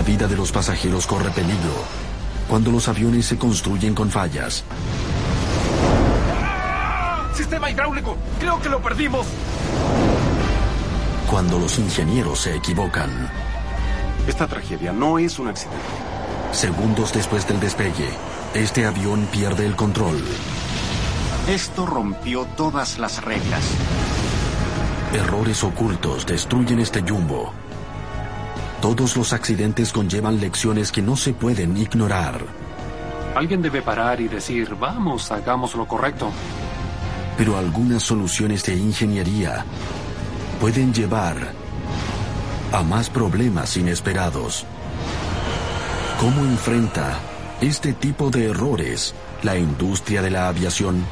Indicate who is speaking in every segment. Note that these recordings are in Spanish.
Speaker 1: La vida de los pasajeros corre peligro cuando los aviones se construyen con fallas.
Speaker 2: ¡Sistema hidráulico! ¡Creo que lo perdimos!
Speaker 1: Cuando los ingenieros se equivocan.
Speaker 3: Esta tragedia no es un accidente.
Speaker 1: Segundos después del despegue, este avión pierde el control.
Speaker 3: Esto rompió todas las reglas.
Speaker 1: Errores ocultos destruyen este jumbo. Todos los accidentes conllevan lecciones que no se pueden ignorar.
Speaker 4: Alguien debe parar y decir, vamos, hagamos lo correcto.
Speaker 1: Pero algunas soluciones de ingeniería pueden llevar a más problemas inesperados. ¿Cómo enfrenta este tipo de errores la industria de la aviación?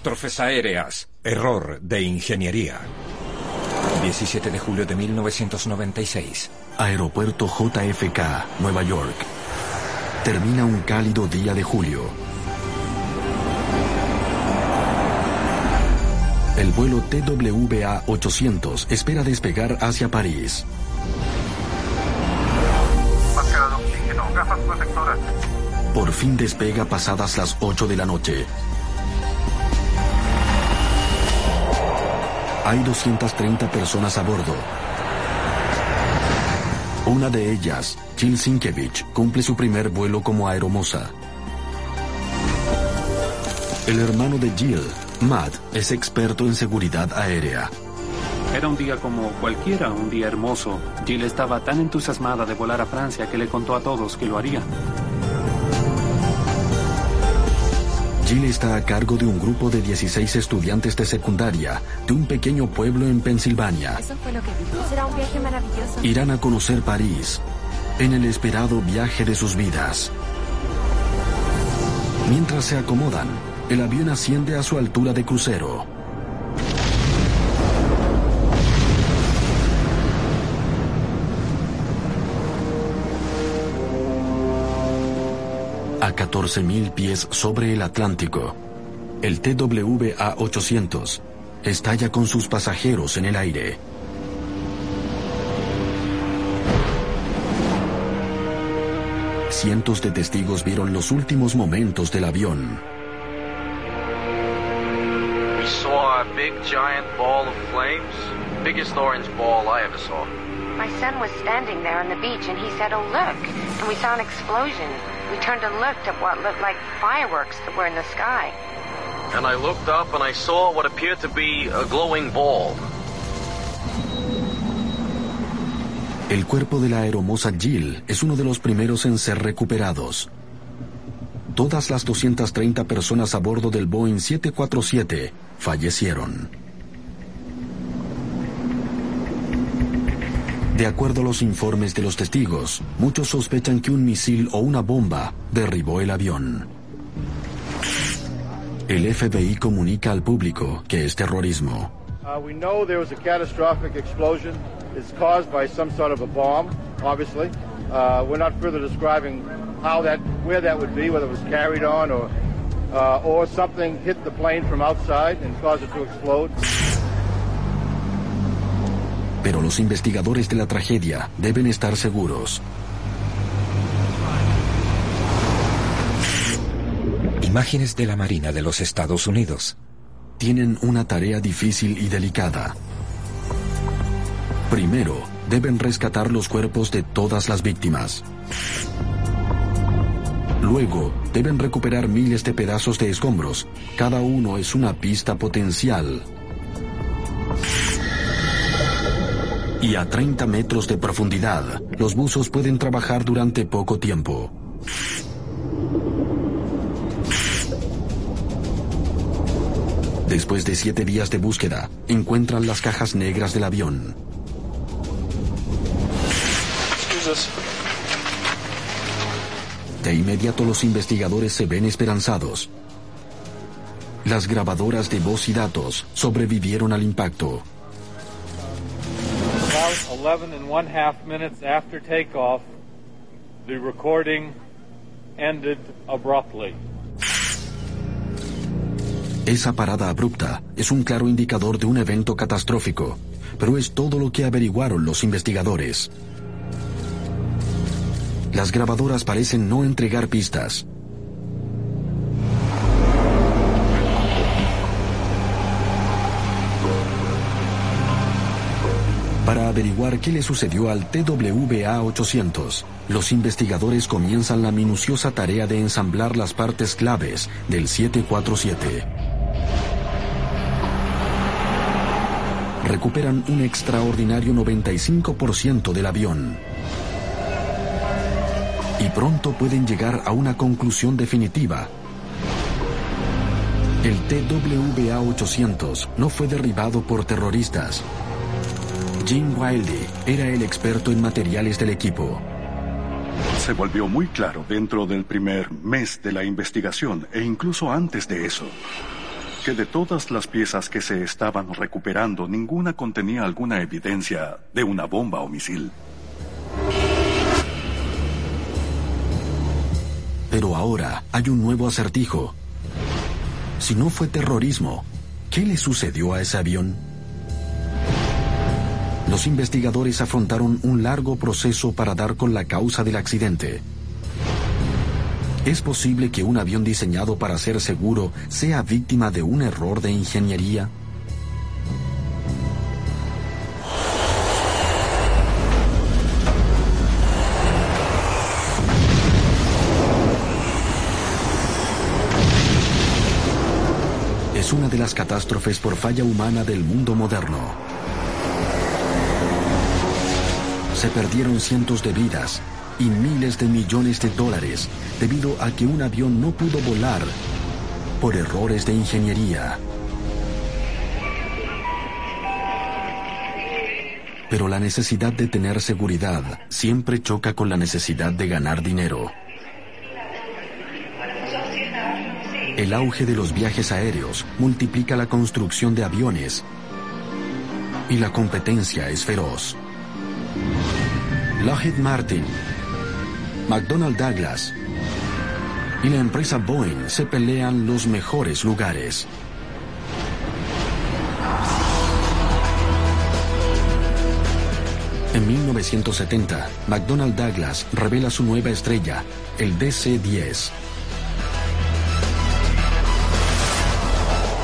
Speaker 5: Catástrofes aéreas. Error de ingeniería. 17 de julio de 1996.
Speaker 1: Aeropuerto JFK, Nueva York. Termina un cálido día de julio. El vuelo TWA 800 espera despegar hacia París.
Speaker 6: Máscara de oxígeno, gafas protectoras.
Speaker 1: Por fin despega pasadas las 8 de la noche. Hay 230 personas a bordo. Una de ellas, Jill Sinkevich, cumple su primer vuelo como aeromoza. El hermano de Jill, Matt, es experto en seguridad aérea.
Speaker 4: Era un día como cualquiera, un día hermoso. Jill estaba tan entusiasmada de volar a Francia que le contó a todos que lo haría.
Speaker 1: Jill está a cargo de un grupo de 16 estudiantes de secundaria de un pequeño pueblo en Pensilvania.
Speaker 7: Eso fue lo que vi. Será un viaje maravilloso.
Speaker 1: Irán a conocer París en el esperado viaje de sus vidas. Mientras se acomodan, el avión asciende a su altura de crucero. A 14.000 pies sobre el Atlántico, el TWA 800 estalla con sus pasajeros en el aire. Cientos de testigos vieron los últimos momentos del avión.
Speaker 8: We saw a big giant ball of flames. Biggest orange ball I ever saw.
Speaker 7: My son was standing there on the beach and he said, Oh, look. And we saw an explosion. We turned and looked at what looked like fireworks that were in the sky.
Speaker 8: And I looked up and I saw what appeared to be a glowing ball.
Speaker 1: El cuerpo de la aeromoza Jill es uno de los primeros en ser recuperados. Todas las 230 personas a bordo del Boeing 747 fallecieron. De acuerdo a los informes de los testigos, muchos sospechan que un misil o una bomba derribó el avión. El FBI comunica al público que es terrorismo.
Speaker 9: Uh, we know there was a catastrophic explosion. It's caused by some sort of a bomb, obviously. Uh, we're not further describing how that, where that would be, whether it was carried on or, uh, or something hit the plane from outside and caused it to explode.
Speaker 1: Pero los investigadores de la tragedia deben estar seguros.
Speaker 5: Imágenes de la Marina de los Estados Unidos.
Speaker 1: Tienen una tarea difícil y delicada. Primero, deben rescatar los cuerpos de todas las víctimas. Luego, deben recuperar miles de pedazos de escombros. Cada uno es una pista potencial. Y a 30 metros de profundidad, los buzos pueden trabajar durante poco tiempo. Después de siete días de búsqueda, encuentran las cajas negras del avión. De inmediato los investigadores se ven esperanzados. Las grabadoras de voz y datos sobrevivieron al impacto.
Speaker 10: About 11 and one half minutes after takeoff, the recording ended abruptly.
Speaker 1: Esa parada abrupta es un claro indicador de un evento catastrófico, pero es todo lo que averiguaron los investigadores. Las grabadoras parecen no entregar pistas. Para averiguar qué le sucedió al TWA-800, los investigadores comienzan la minuciosa tarea de ensamblar las partes claves del 747. Recuperan un extraordinario 95% del avión. Y pronto pueden llegar a una conclusión definitiva. El TWA-800 no fue derribado por terroristas, Jim Wilde era el experto en materiales del equipo.
Speaker 11: Se volvió muy claro dentro del primer mes de la investigación e incluso antes de eso que de todas las piezas que se estaban recuperando, ninguna contenía alguna evidencia de una bomba o misil.
Speaker 1: Pero ahora hay un nuevo acertijo. Si no fue terrorismo, ¿qué le sucedió a ese avión? Los investigadores afrontaron un largo proceso para dar con la causa del accidente. ¿Es posible que un avión diseñado para ser seguro sea víctima de un error de ingeniería? Es una de las catástrofes por falla humana del mundo moderno. Se perdieron cientos de vidas y miles de millones de dólares debido a que un avión no pudo volar por errores de ingeniería. Pero la necesidad de tener seguridad siempre choca con la necesidad de ganar dinero. El auge de los viajes aéreos multiplica la construcción de aviones y la competencia es feroz. Lockheed Martin, McDonnell Douglas y la empresa Boeing se pelean los mejores lugares. En 1970, McDonnell Douglas revela su nueva estrella, el DC-10.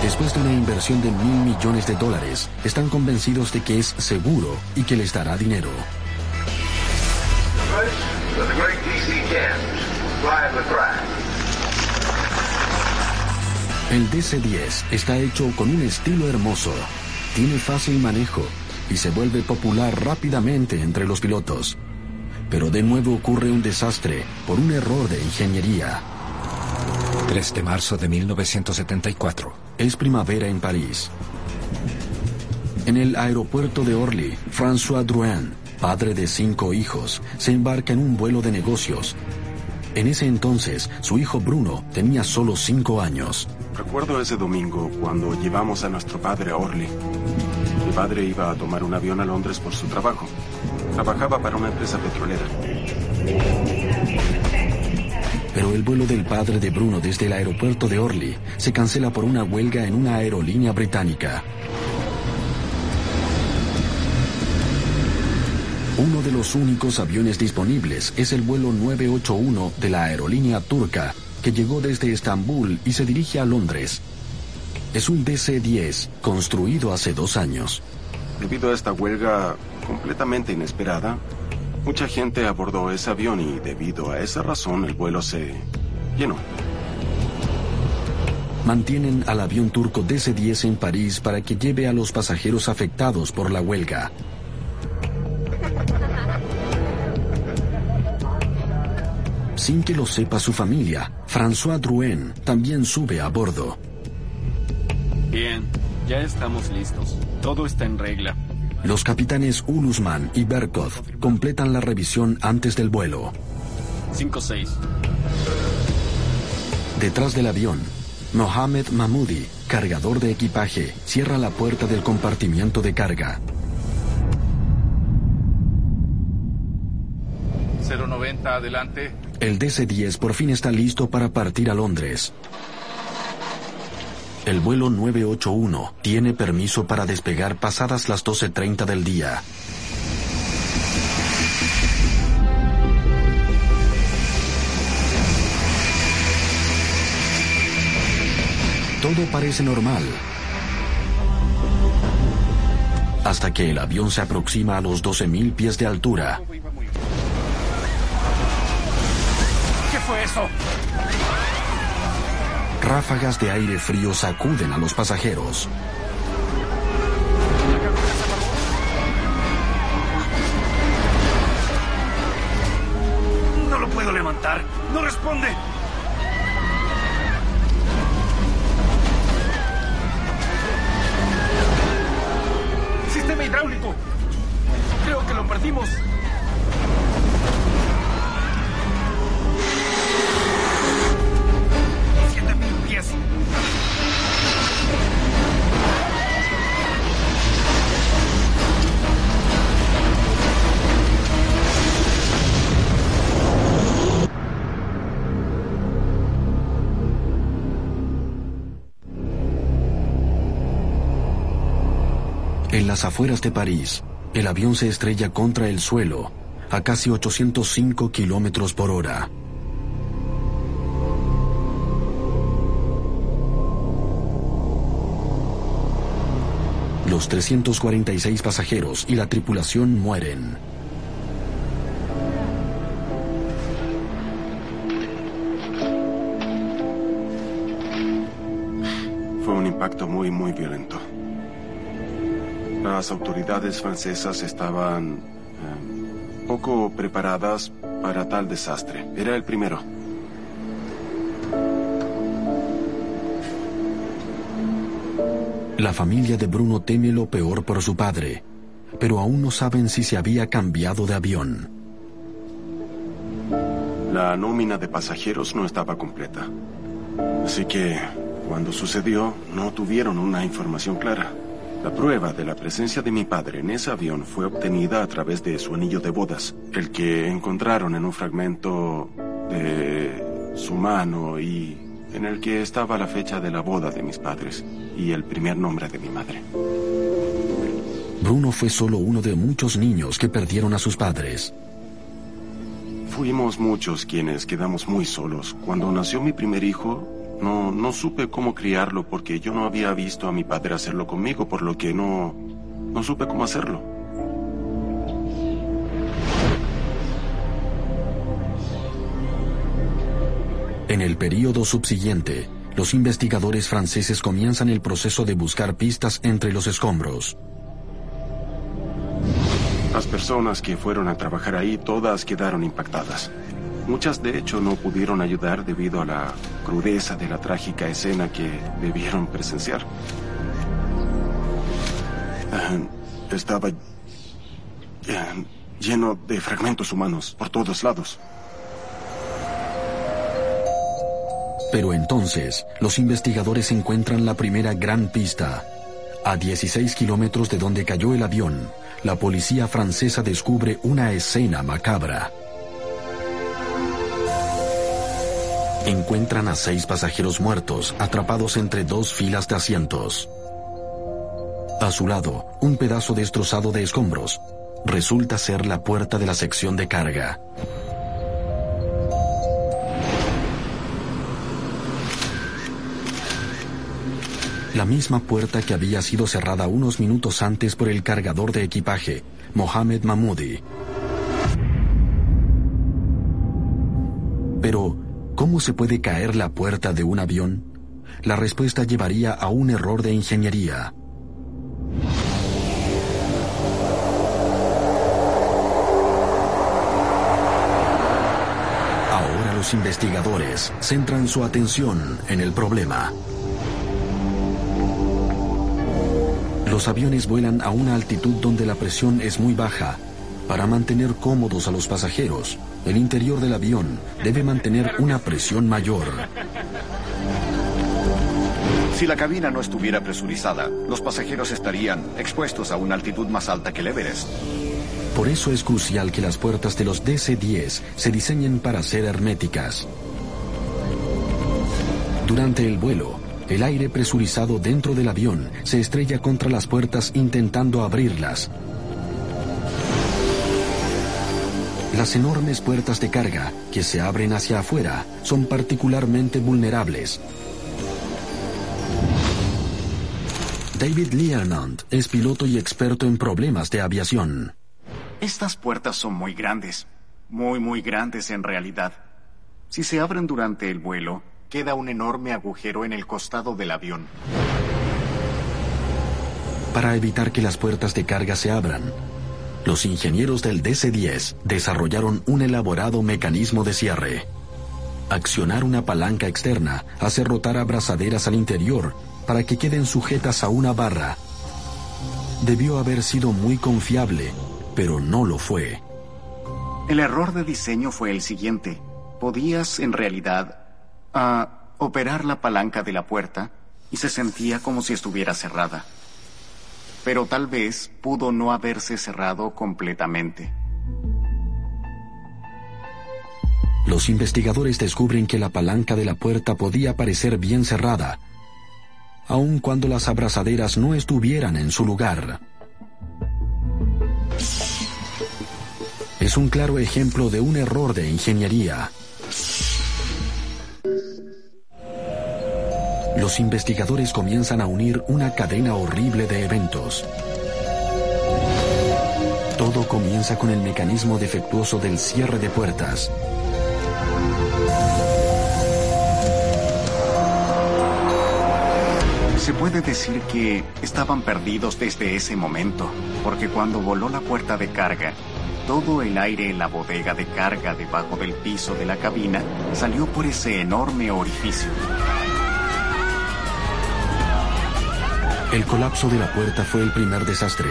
Speaker 1: Después de una inversión de mil millones de dólares, están convencidos de que es seguro y que les dará dinero. El DC-10 está hecho con un estilo hermoso, tiene fácil manejo y se vuelve popular rápidamente entre los pilotos. Pero de nuevo ocurre un desastre por un error de ingeniería.
Speaker 5: 3 de marzo de 1974.
Speaker 1: Es primavera en París. En el aeropuerto de Orly, François Drouin, padre de cinco hijos, se embarca en un vuelo de negocios. En ese entonces, su hijo Bruno tenía solo cinco años.
Speaker 3: Recuerdo ese domingo cuando llevamos a nuestro padre a Orly. Mi padre iba a tomar un avión a Londres por su trabajo. Trabajaba para una empresa petrolera.
Speaker 1: Pero el vuelo del padre de Bruno desde el aeropuerto de Orly se cancela por una huelga en una aerolínea británica. Uno de los únicos aviones disponibles es el vuelo 981 de la aerolínea turca, que llegó desde Estambul y se dirige a Londres. Es un DC-10 construido hace dos años.
Speaker 3: Debido a esta huelga completamente inesperada, mucha gente abordó ese avión y debido a esa razón el vuelo se llenó.
Speaker 1: Mantienen al avión turco DC-10 en París para que lleve a los pasajeros afectados por la huelga. Sin que lo sepa su familia, François Drouin también sube a bordo.
Speaker 4: Bien, ya estamos listos. Todo está en regla.
Speaker 1: Los capitanes Ulusman y Berkov completan la revisión antes del vuelo.
Speaker 4: 5-6.
Speaker 1: Detrás del avión, Mohamed Mahmoudi, cargador de equipaje, cierra la puerta del compartimiento de carga.
Speaker 2: 090, adelante.
Speaker 1: El DC-10 por fin está listo para partir a Londres. El vuelo 981 tiene permiso para despegar pasadas las 12.30 del día. Todo parece normal. Hasta que el avión se aproxima a los 12.000 pies de altura.
Speaker 2: Fue eso?
Speaker 1: Ráfagas de aire frío sacuden a los pasajeros.
Speaker 2: No lo puedo levantar. No responde. Sistema hidráulico. Creo que lo perdimos.
Speaker 1: En las afueras de París, el avión se estrella contra el suelo a casi 805 kilómetros por hora. Los 346 pasajeros y la tripulación mueren.
Speaker 3: Fue un impacto muy, muy violento. Las autoridades francesas estaban eh, poco preparadas para tal desastre. Era el primero.
Speaker 1: La familia de Bruno teme lo peor por su padre, pero aún no saben si se había cambiado de avión.
Speaker 3: La nómina de pasajeros no estaba completa. Así que, cuando sucedió, no tuvieron una información clara. La prueba de la presencia de mi padre en ese avión fue obtenida a través de su anillo de bodas, el que encontraron en un fragmento de su mano y en el que estaba la fecha de la boda de mis padres y el primer nombre de mi madre.
Speaker 1: Bruno fue solo uno de muchos niños que perdieron a sus padres.
Speaker 3: Fuimos muchos quienes quedamos muy solos. Cuando nació mi primer hijo, no, no supe cómo criarlo porque yo no había visto a mi padre hacerlo conmigo, por lo que no, no supe cómo hacerlo.
Speaker 1: En el período subsiguiente, los investigadores franceses comienzan el proceso de buscar pistas entre los escombros.
Speaker 3: Las personas que fueron a trabajar ahí todas quedaron impactadas. Muchas de hecho no pudieron ayudar debido a la crudeza de la trágica escena que debieron presenciar. Estaba lleno de fragmentos humanos por todos lados.
Speaker 1: Pero entonces, los investigadores encuentran la primera gran pista. A 16 kilómetros de donde cayó el avión, la policía francesa descubre una escena macabra. Encuentran a seis pasajeros muertos atrapados entre dos filas de asientos. A su lado, un pedazo destrozado de escombros. Resulta ser la puerta de la sección de carga. La misma puerta que había sido cerrada unos minutos antes por el cargador de equipaje, Mohamed Mahmoudi. Pero, ¿cómo se puede caer la puerta de un avión? La respuesta llevaría a un error de ingeniería. Ahora los investigadores centran su atención en el problema. Los aviones vuelan a una altitud donde la presión es muy baja. Para mantener cómodos a los pasajeros, el interior del avión debe mantener una presión mayor.
Speaker 12: Si la cabina no estuviera presurizada, los pasajeros estarían expuestos a una altitud más alta que el Everest.
Speaker 1: Por eso es crucial que las puertas de los DC-10 se diseñen para ser herméticas. Durante el vuelo, el aire presurizado dentro del avión se estrella contra las puertas intentando abrirlas. Las enormes puertas de carga que se abren hacia afuera son particularmente vulnerables. David Learnant es piloto y experto en problemas de aviación.
Speaker 13: Estas puertas son muy grandes, muy, muy grandes en realidad. Si se abren durante el vuelo, queda un enorme agujero en el costado del avión.
Speaker 1: Para evitar que las puertas de carga se abran, los ingenieros del DC-10 desarrollaron un elaborado mecanismo de cierre. Accionar una palanca externa hace rotar abrazaderas al interior para que queden sujetas a una barra. Debió haber sido muy confiable, pero no lo fue.
Speaker 13: El error de diseño fue el siguiente. Podías, en realidad, a operar la palanca de la puerta y se sentía como si estuviera cerrada. Pero tal vez pudo no haberse cerrado completamente.
Speaker 1: Los investigadores descubren que la palanca de la puerta podía parecer bien cerrada, aun cuando las abrazaderas no estuvieran en su lugar. Es un claro ejemplo de un error de ingeniería. Los investigadores comienzan a unir una cadena horrible de eventos. Todo comienza con el mecanismo defectuoso del cierre de puertas.
Speaker 13: Se puede decir que estaban perdidos desde ese momento, porque cuando voló la puerta de carga, todo el aire en la bodega de carga debajo del piso de la cabina salió por ese enorme orificio.
Speaker 1: El colapso de la puerta fue el primer desastre.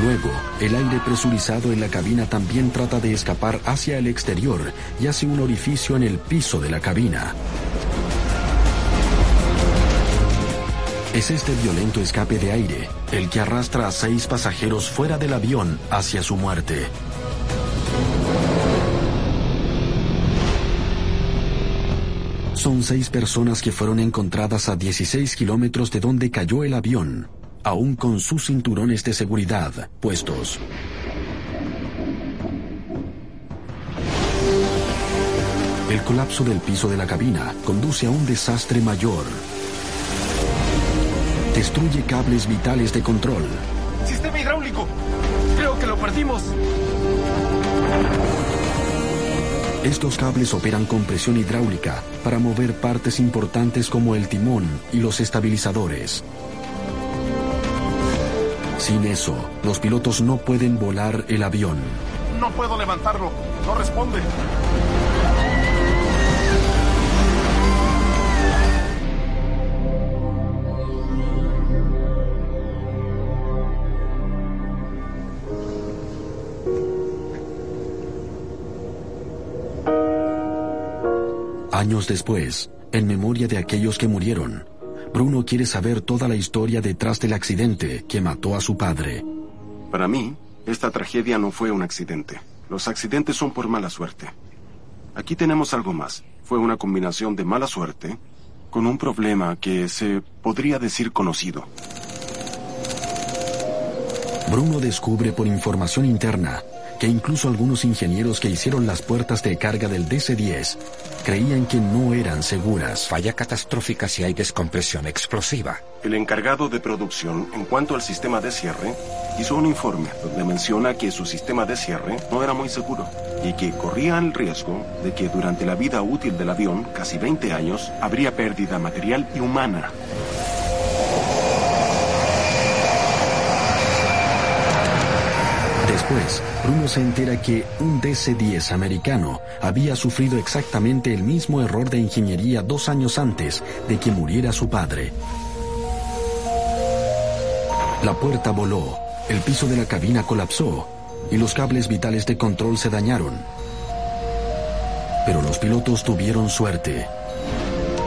Speaker 1: Luego, el aire presurizado en la cabina también trata de escapar hacia el exterior y hace un orificio en el piso de la cabina. Es este violento escape de aire el que arrastra a seis pasajeros fuera del avión hacia su muerte. Son seis personas que fueron encontradas a 16 kilómetros de donde cayó el avión, aún con sus cinturones de seguridad puestos. El colapso del piso de la cabina conduce a un desastre mayor. Destruye cables vitales de control.
Speaker 2: ¡Sistema hidráulico! Creo que lo perdimos.
Speaker 1: Estos cables operan con presión hidráulica para mover partes importantes como el timón y los estabilizadores. Sin eso, los pilotos no pueden volar el avión.
Speaker 2: No puedo levantarlo. No responde.
Speaker 1: Años después, en memoria de aquellos que murieron, Bruno quiere saber toda la historia detrás del accidente que mató a su padre.
Speaker 3: Para mí, esta tragedia no fue un accidente. Los accidentes son por mala suerte. Aquí tenemos algo más. Fue una combinación de mala suerte con un problema que se podría decir conocido.
Speaker 1: Bruno descubre por información interna que incluso algunos ingenieros que hicieron las puertas de carga del DC-10 creían que no eran seguras.
Speaker 5: Falla catastrófica si hay descompresión explosiva.
Speaker 3: El encargado de producción, en cuanto al sistema de cierre, hizo un informe donde menciona que su sistema de cierre no era muy seguro y que corría el riesgo de que durante la vida útil del avión, casi 20 años, habría pérdida material y humana.
Speaker 1: Después, Bruno se entera que un DC-10 americano había sufrido exactamente el mismo error de ingeniería dos años antes de que muriera su padre. La puerta voló, el piso de la cabina colapsó y los cables vitales de control se dañaron. Pero los pilotos tuvieron suerte.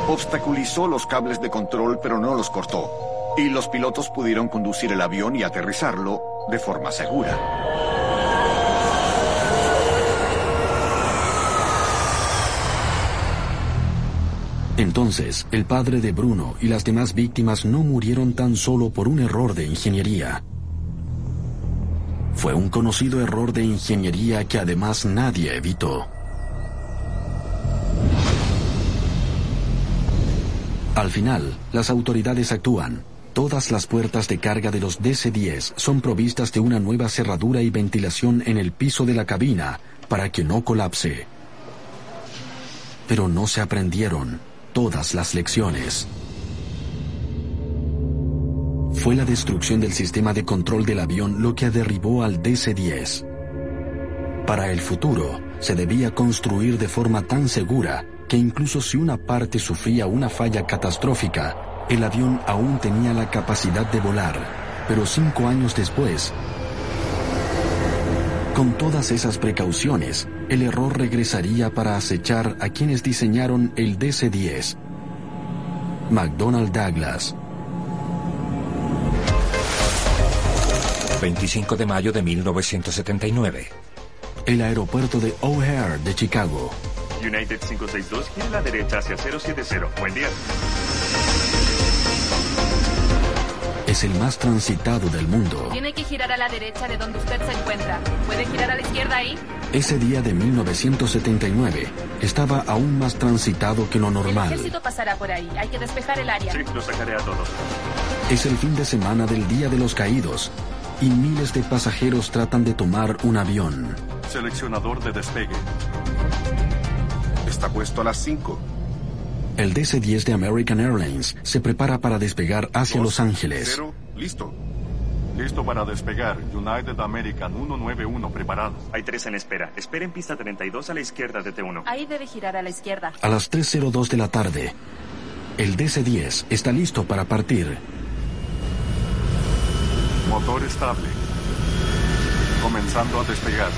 Speaker 12: Obstaculizó los cables de control, pero no los cortó. Y los pilotos pudieron conducir el avión y aterrizarlo de forma segura.
Speaker 1: Entonces, el padre de Bruno y las demás víctimas no murieron tan solo por un error de ingeniería. Fue un conocido error de ingeniería que además nadie evitó. Al final, las autoridades actúan. Todas las puertas de carga de los DC-10 son provistas de una nueva cerradura y ventilación en el piso de la cabina para que no colapse. Pero no se aprendieron todas las lecciones. Fue la destrucción del sistema de control del avión lo que derribó al DC-10. Para el futuro, se debía construir de forma tan segura que incluso si una parte sufría una falla catastrófica, el avión aún tenía la capacidad de volar. Pero cinco años después, con todas esas precauciones, el error regresaría para acechar a quienes diseñaron el DC-10. McDonnell Douglas.
Speaker 5: 25 de mayo de 1979.
Speaker 1: El aeropuerto de O'Hare de Chicago.
Speaker 14: United 562, gira a la derecha hacia 070. Buen día.
Speaker 1: Es el más transitado del mundo.
Speaker 15: Tiene que girar a la derecha de donde usted se encuentra. ¿Puede girar a la izquierda ahí?
Speaker 1: Ese día de 1979 estaba aún más transitado que lo
Speaker 15: El
Speaker 1: normal.
Speaker 15: ejército pasará por ahí. Hay que despejar el área.
Speaker 14: Sí, lo sacaré a todos.
Speaker 1: Es el fin de semana del Día de los Caídos y miles de pasajeros tratan de tomar un avión.
Speaker 11: Seleccionador de despegue.
Speaker 16: Está puesto a las 5.
Speaker 1: El DC-10 de American Airlines se prepara para despegar hacia Los Ángeles.
Speaker 11: Cero, listo. Listo para despegar. United American 191 preparado.
Speaker 14: Hay tres en espera. Espera en pista 32 a la izquierda de T1.
Speaker 15: Ahí debe girar a la izquierda.
Speaker 1: A las 3.02 de la tarde, el DC-10 está listo para partir.
Speaker 11: Motor estable. Comenzando a despegar.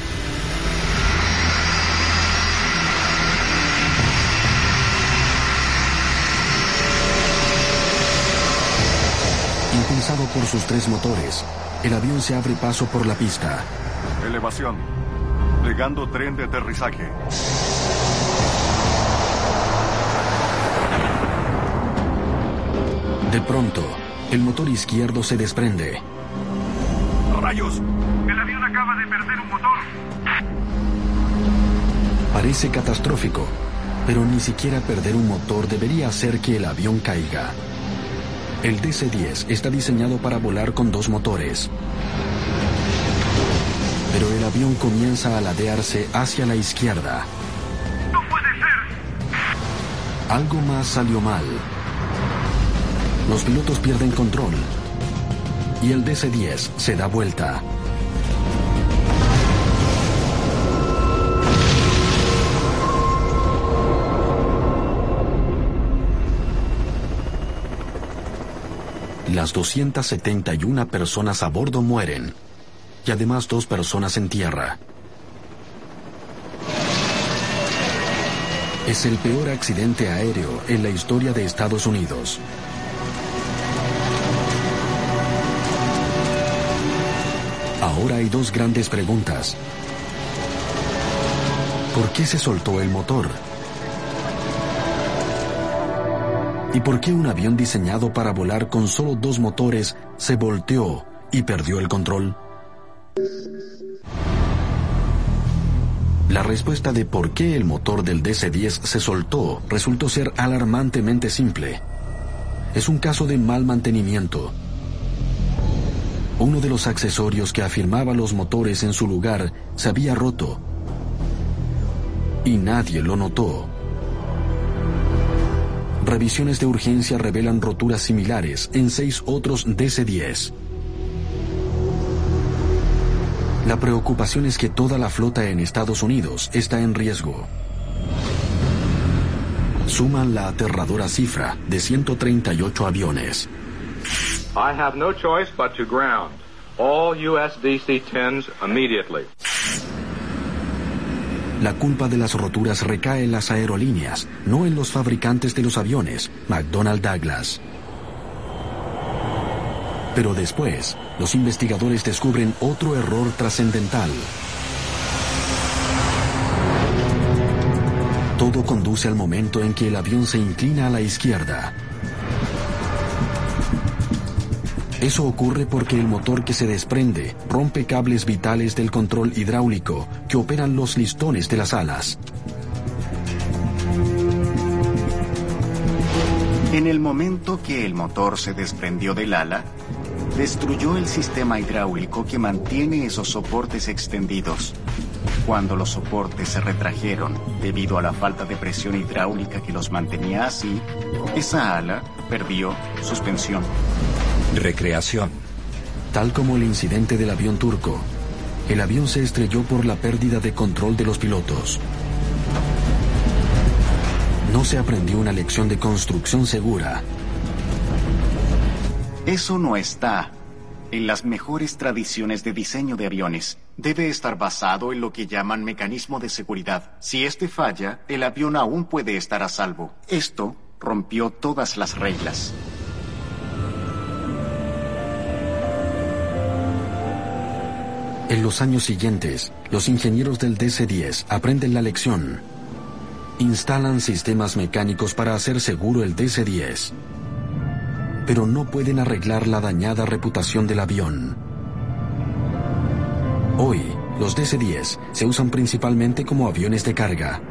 Speaker 1: Impulsado por sus tres motores, el avión se abre paso por la pista.
Speaker 11: Elevación. Llegando tren de aterrizaje.
Speaker 1: De pronto, el motor izquierdo se desprende.
Speaker 11: ¡Rayos!
Speaker 6: El avión acaba de perder un motor.
Speaker 1: Parece catastrófico, pero ni siquiera perder un motor debería hacer que el avión caiga. El DC-10 está diseñado para volar con dos motores. Pero el avión comienza a ladearse hacia la izquierda.
Speaker 6: ¡No puede ser!
Speaker 1: Algo más salió mal. Los pilotos pierden control. Y el DC-10 se da vuelta. Las 271 personas a bordo mueren y además dos personas en tierra. Es el peor accidente aéreo en la historia de Estados Unidos. Ahora hay dos grandes preguntas. ¿Por qué se soltó el motor? ¿Y por qué un avión diseñado para volar con solo dos motores se volteó y perdió el control? La respuesta de por qué el motor del DC-10 se soltó resultó ser alarmantemente simple. Es un caso de mal mantenimiento. Uno de los accesorios que afirmaba los motores en su lugar se había roto. Y nadie lo notó. Revisiones de urgencia revelan roturas similares en seis otros DC-10. La preocupación es que toda la flota en Estados Unidos está en riesgo. Suman la aterradora cifra de 138 aviones.
Speaker 16: I have no choice but to ground all US DC-10s immediately.
Speaker 1: La culpa de las roturas recae en las aerolíneas, no en los fabricantes de los aviones, McDonnell Douglas. Pero después, los investigadores descubren otro error trascendental. Todo conduce al momento en que el avión se inclina a la izquierda. Eso ocurre porque el motor que se desprende rompe cables vitales del control hidráulico que operan los listones de las alas.
Speaker 13: En el momento que el motor se desprendió del ala, destruyó el sistema hidráulico que mantiene esos soportes extendidos. Cuando los soportes se retrajeron debido a la falta de presión hidráulica que los mantenía así, esa ala perdió suspensión.
Speaker 5: Recreación.
Speaker 1: Tal como el incidente del avión turco, el avión se estrelló por la pérdida de control de los pilotos. No se aprendió una lección de construcción segura.
Speaker 13: Eso no está en las mejores tradiciones de diseño de aviones. Debe estar basado en lo que llaman mecanismo de seguridad. Si este falla, el avión aún puede estar a salvo. Esto rompió todas las reglas.
Speaker 1: En los años siguientes, los ingenieros del DC-10 aprenden la lección. Instalan sistemas mecánicos para hacer seguro el DC-10. Pero no pueden arreglar la dañada reputación del avión. Hoy, los DC-10 se usan principalmente como aviones de carga.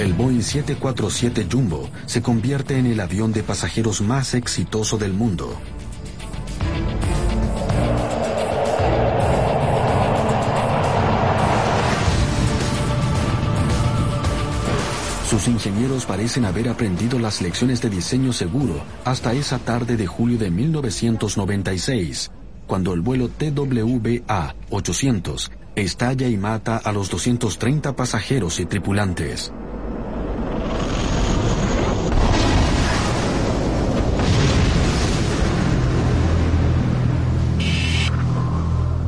Speaker 1: El Boeing 747 Jumbo se convierte en el avión de pasajeros más exitoso del mundo. Sus ingenieros parecen haber aprendido las lecciones de diseño seguro hasta esa tarde de julio de 1996, cuando el vuelo TWA 800 estalla y mata a los 230 pasajeros y tripulantes.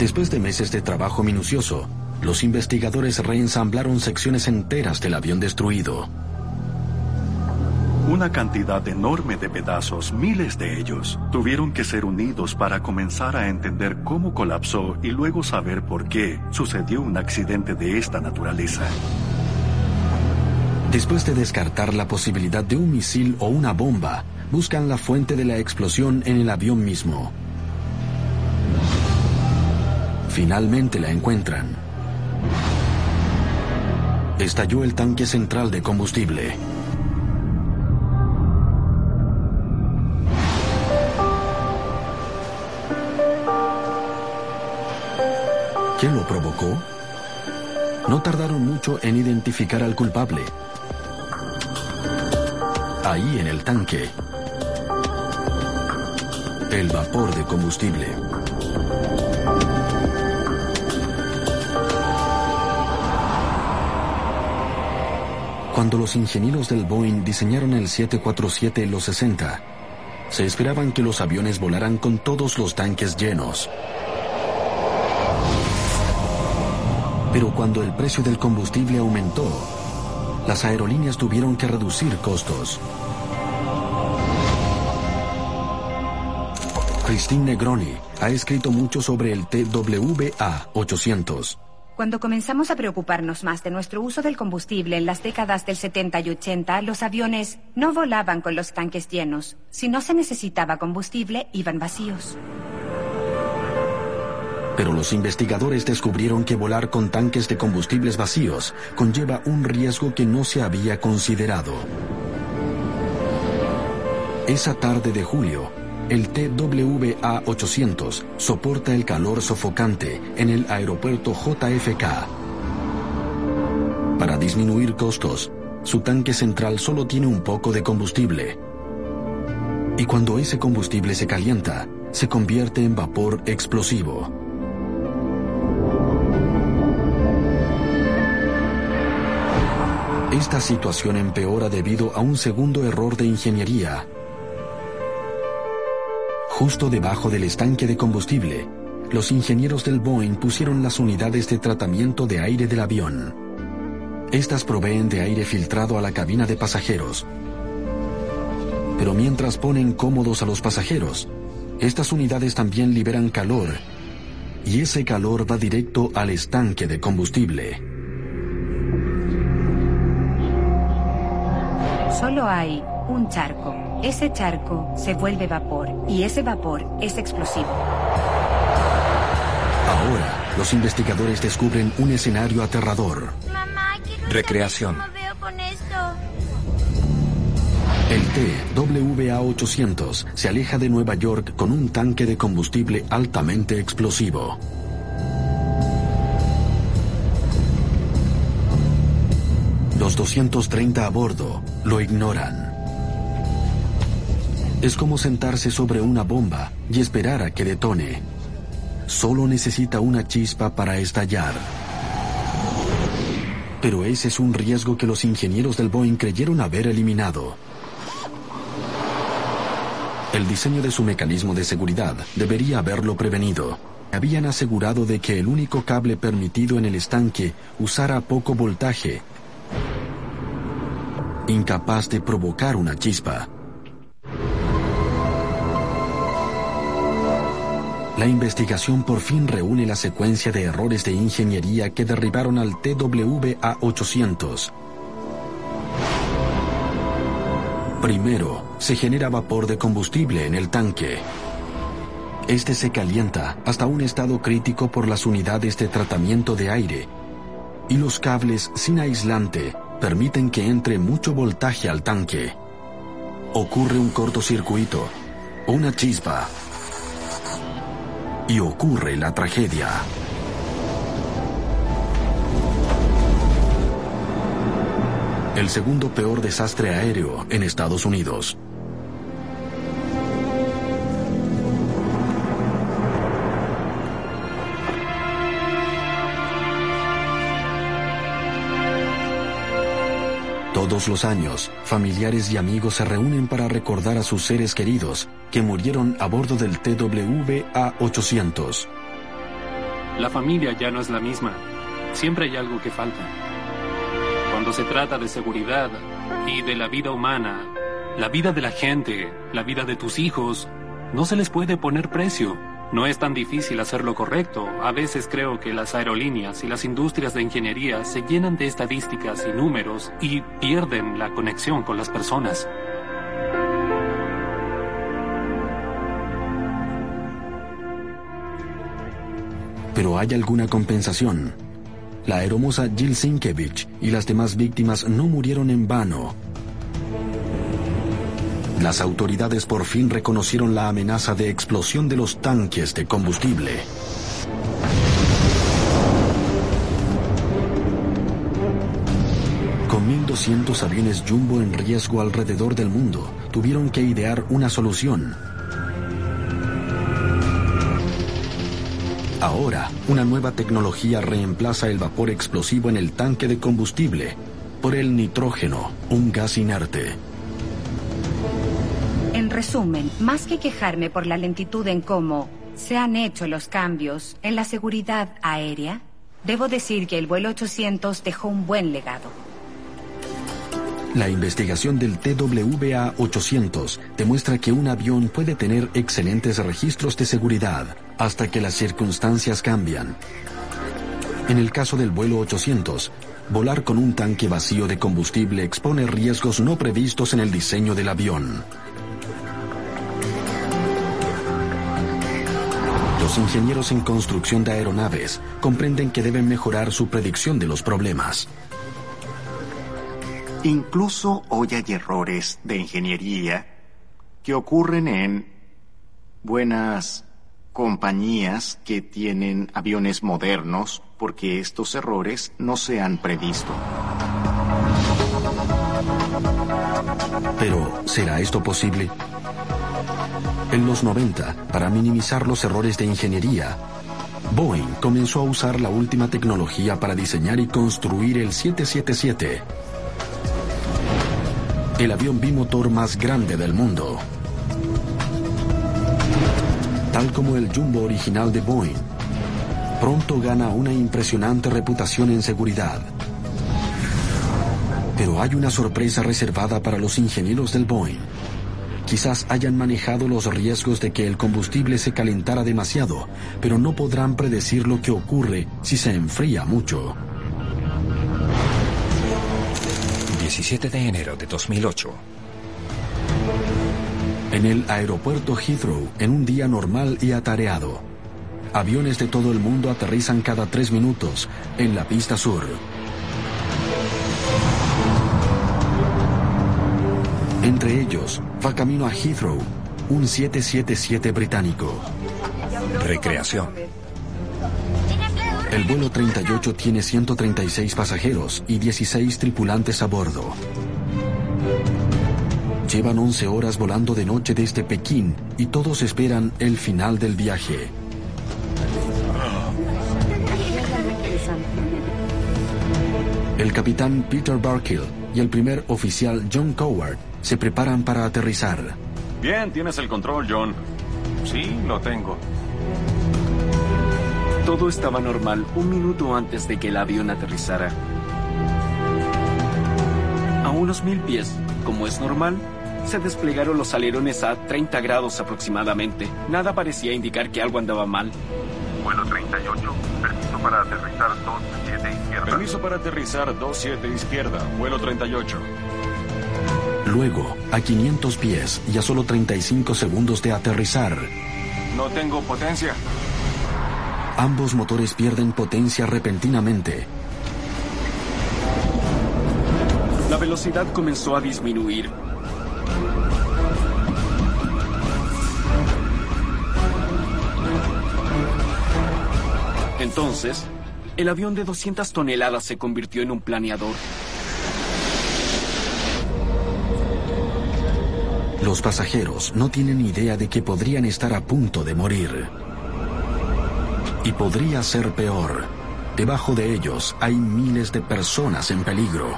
Speaker 1: Después de meses de trabajo minucioso, los investigadores reensamblaron secciones enteras del avión destruido.
Speaker 11: Una cantidad enorme de pedazos, miles de ellos, tuvieron que ser unidos para comenzar a entender cómo colapsó y luego saber por qué sucedió un accidente de esta naturaleza.
Speaker 1: Después de descartar la posibilidad de un misil o una bomba, buscan la fuente de la explosión en el avión mismo. Finalmente la encuentran. Estalló el tanque central de combustible. ¿Quién lo provocó? No tardaron mucho en identificar al culpable. Ahí en el tanque. El vapor de combustible. Cuando los ingenieros del Boeing diseñaron el 747 en los 60, se esperaban que los aviones volaran con todos los tanques llenos. Pero cuando el precio del combustible aumentó, las aerolíneas tuvieron que reducir costos. Christine Negroni ha escrito mucho sobre el TWA 800.
Speaker 17: Cuando comenzamos a preocuparnos más de nuestro uso del combustible en las décadas del 70 y 80, los aviones no volaban con los tanques llenos. Si no se necesitaba combustible, iban vacíos.
Speaker 1: Pero los investigadores descubrieron que volar con tanques de combustibles vacíos conlleva un riesgo que no se había considerado. Esa tarde de julio, el TWA 800 soporta el calor sofocante en el aeropuerto JFK. Para disminuir costos, su tanque central solo tiene un poco de combustible. Y cuando ese combustible se calienta, se convierte en vapor explosivo. Esta situación empeora debido a un segundo error de ingeniería. Justo debajo del estanque de combustible, los ingenieros del Boeing pusieron las unidades de tratamiento de aire del avión. Estas proveen de aire filtrado a la cabina de pasajeros. Pero mientras ponen cómodos a los pasajeros, estas unidades también liberan calor y ese calor va directo al estanque de combustible.
Speaker 17: Solo hay un charco. Ese charco se vuelve vapor y ese vapor es explosivo.
Speaker 1: Ahora, los investigadores descubren un escenario aterrador.
Speaker 5: Recreación.
Speaker 1: El TWA-800 se aleja de Nueva York con un tanque de combustible altamente explosivo. Los 230 a bordo lo ignoran. Es como sentarse sobre una bomba y esperar a que detone. Solo necesita una chispa para estallar. Pero ese es un riesgo que los ingenieros del Boeing creyeron haber eliminado. El diseño de su mecanismo de seguridad debería haberlo prevenido. Habían asegurado de que el único cable permitido en el estanque usara poco voltaje, incapaz de provocar una chispa. La investigación por fin reúne la secuencia de errores de ingeniería que derribaron al TWA-800. Primero, se genera vapor de combustible en el tanque. Este se calienta hasta un estado crítico por las unidades de tratamiento de aire y los cables sin aislante permiten que entre mucho voltaje al tanque. Ocurre un cortocircuito, una chispa y ocurre la tragedia. El segundo peor desastre aéreo en Estados Unidos. Todos los años, familiares y amigos se reúnen para recordar a sus seres queridos que murieron a bordo del TWA-800.
Speaker 4: La familia ya no es la misma. Siempre hay algo que falta. Cuando se trata de seguridad y de la vida humana, la vida de la gente, la vida de tus hijos, no se les puede poner precio. No es tan difícil hacer lo correcto. A veces creo que las aerolíneas y las industrias de ingeniería se llenan de estadísticas y números y pierden la conexión con las personas.
Speaker 1: Pero hay alguna compensación. La aeromoza Jill Sinkevich y las demás víctimas no murieron en vano. Las autoridades por fin reconocieron la amenaza de explosión de los tanques de combustible. Con 1.200 aviones Jumbo en riesgo alrededor del mundo, tuvieron que idear una solución. Ahora, una nueva tecnología reemplaza el vapor explosivo en el tanque de combustible por el nitrógeno, un gas inerte.
Speaker 17: En resumen, más que quejarme por la lentitud en cómo se han hecho los cambios en la seguridad aérea, debo decir que el vuelo 800 dejó un buen legado.
Speaker 1: La investigación del TWA-800 demuestra que un avión puede tener excelentes registros de seguridad hasta que las circunstancias cambian. En el caso del vuelo 800, volar con un tanque vacío de combustible expone riesgos no previstos en el diseño del avión. Los ingenieros en construcción de aeronaves comprenden que deben mejorar su predicción de los problemas.
Speaker 13: Incluso hoy hay errores de ingeniería que ocurren en buenas compañías que tienen aviones modernos porque estos errores no se han previsto.
Speaker 1: Pero, ¿será esto posible? En los 90, para minimizar los errores de ingeniería, Boeing comenzó a usar la última tecnología para diseñar y construir el 777 el avión bimotor más grande del mundo. Tal como el Jumbo original de Boeing, pronto gana una impresionante reputación en seguridad. Pero hay una sorpresa reservada para los ingenieros del Boeing. Quizás hayan manejado los riesgos de que el combustible se calentara demasiado, pero no podrán predecir lo que ocurre si se enfría mucho.
Speaker 5: 17 de enero de 2008.
Speaker 1: En el aeropuerto Heathrow, en un día normal y atareado, aviones de todo el mundo aterrizan cada tres minutos en la pista sur. Entre ellos, va camino a Heathrow, un 777 británico.
Speaker 5: Recreación.
Speaker 1: El vuelo 38 tiene 136 pasajeros y 16 tripulantes a bordo. Llevan 11 horas volando de noche desde Pekín y todos esperan el final del viaje. El capitán Peter Barkill y el primer oficial John Coward se preparan para aterrizar.
Speaker 2: Bien, tienes el control, John. Sí, lo tengo.
Speaker 18: Todo estaba normal un minuto antes de que el avión aterrizara. A unos mil pies, como es normal, se desplegaron los alerones a 30 grados aproximadamente. Nada parecía indicar que algo andaba mal.
Speaker 6: Vuelo 38, permiso para aterrizar 27 izquierda.
Speaker 2: Permiso para aterrizar 27 izquierda, vuelo 38.
Speaker 1: Luego, a 500 pies y a solo 35 segundos de aterrizar,
Speaker 2: No tengo potencia.
Speaker 1: ambos motores pierden potencia repentinamente.
Speaker 18: La velocidad comenzó a disminuir. Entonces, el avión de 200 toneladas se convirtió en un planeador.
Speaker 1: Los pasajeros no tienen idea de que podrían estar a punto de morir. Y podría ser peor. Debajo de ellos hay miles de personas en peligro.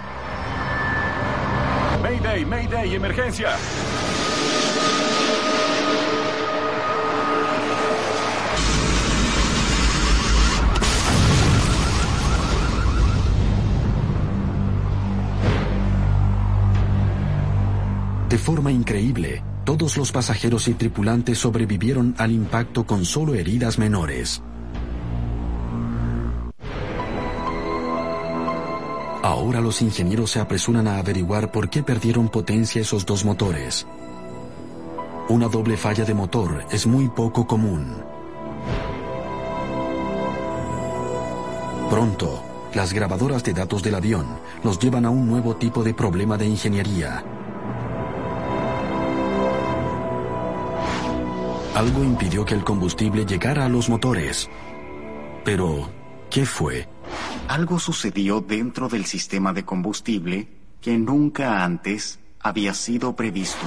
Speaker 2: Mayday, Mayday, emergencia.
Speaker 1: Forma increíble, todos los pasajeros y tripulantes sobrevivieron al impacto con solo heridas menores. Ahora los ingenieros se apresuran a averiguar por qué perdieron potencia esos dos motores. Una doble falla de motor es muy poco común. Pronto, las grabadoras de datos del avión nos llevan a un nuevo tipo de problema de ingeniería. Algo impidió que el combustible llegara a los motores. Pero, ¿qué fue?
Speaker 13: Algo sucedió dentro del sistema de combustible que nunca antes había sido previsto.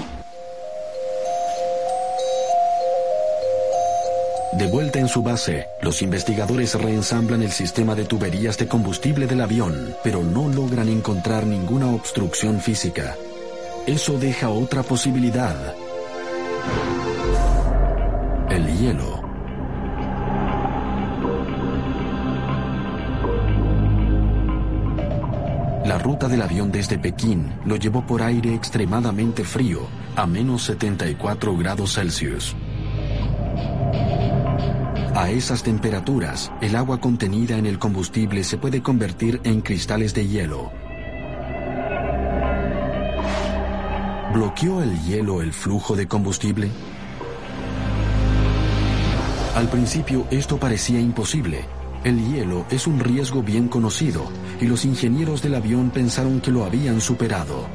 Speaker 1: De vuelta en su base, los investigadores reensamblan el sistema de tuberías de combustible del avión, pero no logran encontrar ninguna obstrucción física. Eso deja otra posibilidad. El hielo. La ruta del avión desde Pekín lo llevó por aire extremadamente frío, a menos 74 grados Celsius. A esas temperaturas, el agua contenida en el combustible se puede convertir en cristales de hielo. ¿Bloqueó el hielo el flujo de combustible? Al principio esto parecía imposible. El hielo es un riesgo bien conocido y los ingenieros del avión pensaron que lo habían superado.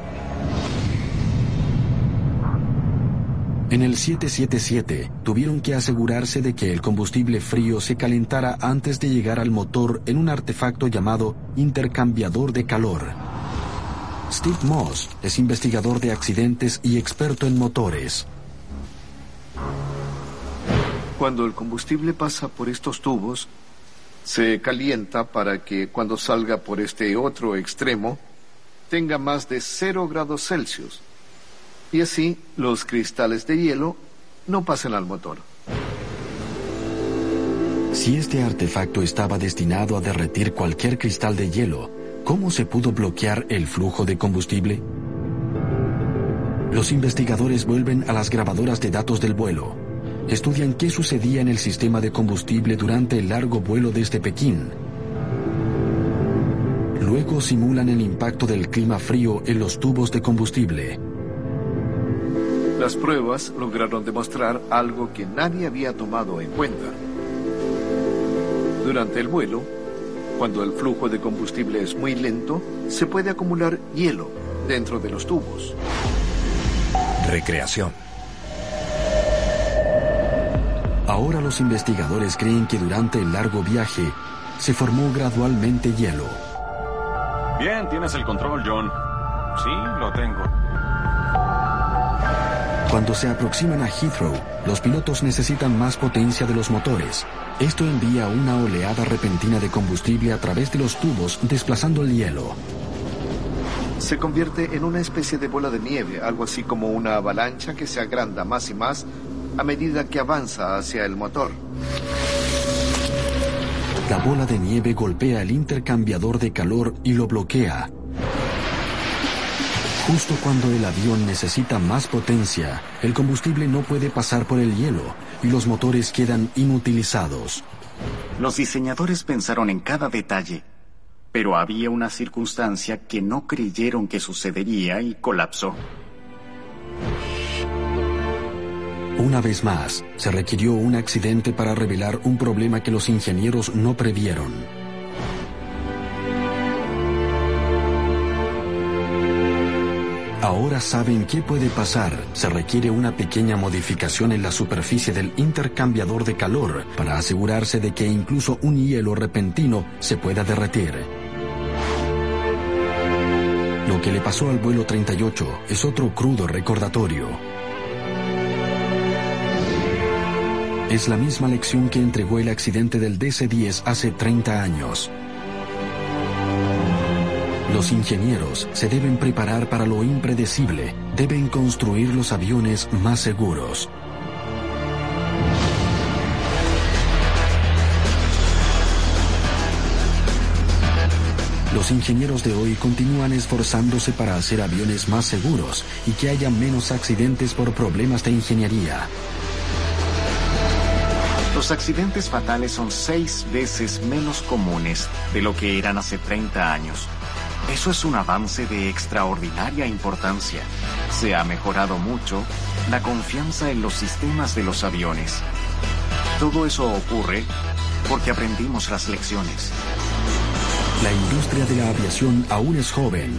Speaker 1: En el 777 tuvieron que asegurarse de que el combustible frío se calentara antes de llegar al motor en un artefacto llamado intercambiador de calor. Steve Moss es investigador de accidentes y experto en motores.
Speaker 19: Cuando el combustible pasa por estos tubos, se calienta para que cuando salga por este otro extremo, tenga más de 0 grados Celsius. Y así los cristales de hielo no pasen al motor.
Speaker 1: Si este artefacto estaba destinado a derretir cualquier cristal de hielo, ¿cómo se pudo bloquear el flujo de combustible? Los investigadores vuelven a las grabadoras de datos del vuelo. Estudian qué sucedía en el sistema de combustible durante el largo vuelo desde Pekín. Luego simulan el impacto del clima frío en los tubos de combustible.
Speaker 19: Las pruebas lograron demostrar algo que nadie había tomado en cuenta. Durante el vuelo, cuando el flujo de combustible es muy lento, se puede acumular hielo dentro de los tubos.
Speaker 5: Recreación.
Speaker 1: Ahora los investigadores creen que durante el largo viaje se formó gradualmente hielo.
Speaker 2: Bien, tienes el control, John. Sí, lo tengo.
Speaker 1: Cuando se aproximan a Heathrow, los pilotos necesitan más potencia de los motores. Esto envía una oleada repentina de combustible a través de los tubos, desplazando el hielo.
Speaker 19: Se convierte en una especie de bola de nieve, algo así como una avalancha que se agranda más y más a medida que avanza hacia el motor.
Speaker 1: La bola de nieve golpea el intercambiador de calor y lo bloquea. Justo cuando el avión necesita más potencia, el combustible no puede pasar por el hielo y los motores quedan inutilizados.
Speaker 13: Los diseñadores pensaron en cada detalle, pero había una circunstancia que no creyeron que sucedería y colapsó.
Speaker 1: Una vez más, se requirió un accidente para revelar un problema que los ingenieros no previeron. Ahora saben qué puede pasar. Se requiere una pequeña modificación en la superficie del intercambiador de calor para asegurarse de que incluso un hielo repentino se pueda derretir. Lo que le pasó al vuelo 38 es otro crudo recordatorio. Es la misma lección que entregó el accidente del DC-10 hace 30 años. Los ingenieros se deben preparar para lo impredecible, deben construir los aviones más seguros. Los ingenieros de hoy continúan esforzándose para hacer aviones más seguros y que haya menos accidentes por problemas de ingeniería.
Speaker 13: Los accidentes fatales son seis veces menos comunes de lo que eran hace 30 años. Eso es un avance de extraordinaria importancia. Se ha mejorado mucho la confianza en los sistemas de los aviones. Todo eso ocurre porque aprendimos las lecciones.
Speaker 1: La industria de la aviación aún es joven.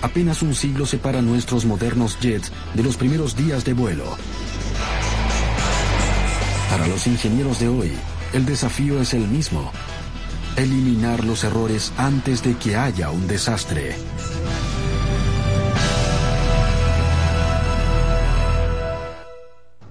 Speaker 1: Apenas un siglo separa nuestros modernos jets de los primeros días de vuelo. Para los ingenieros de hoy, el desafío es el mismo. Eliminar los errores antes de que haya un desastre.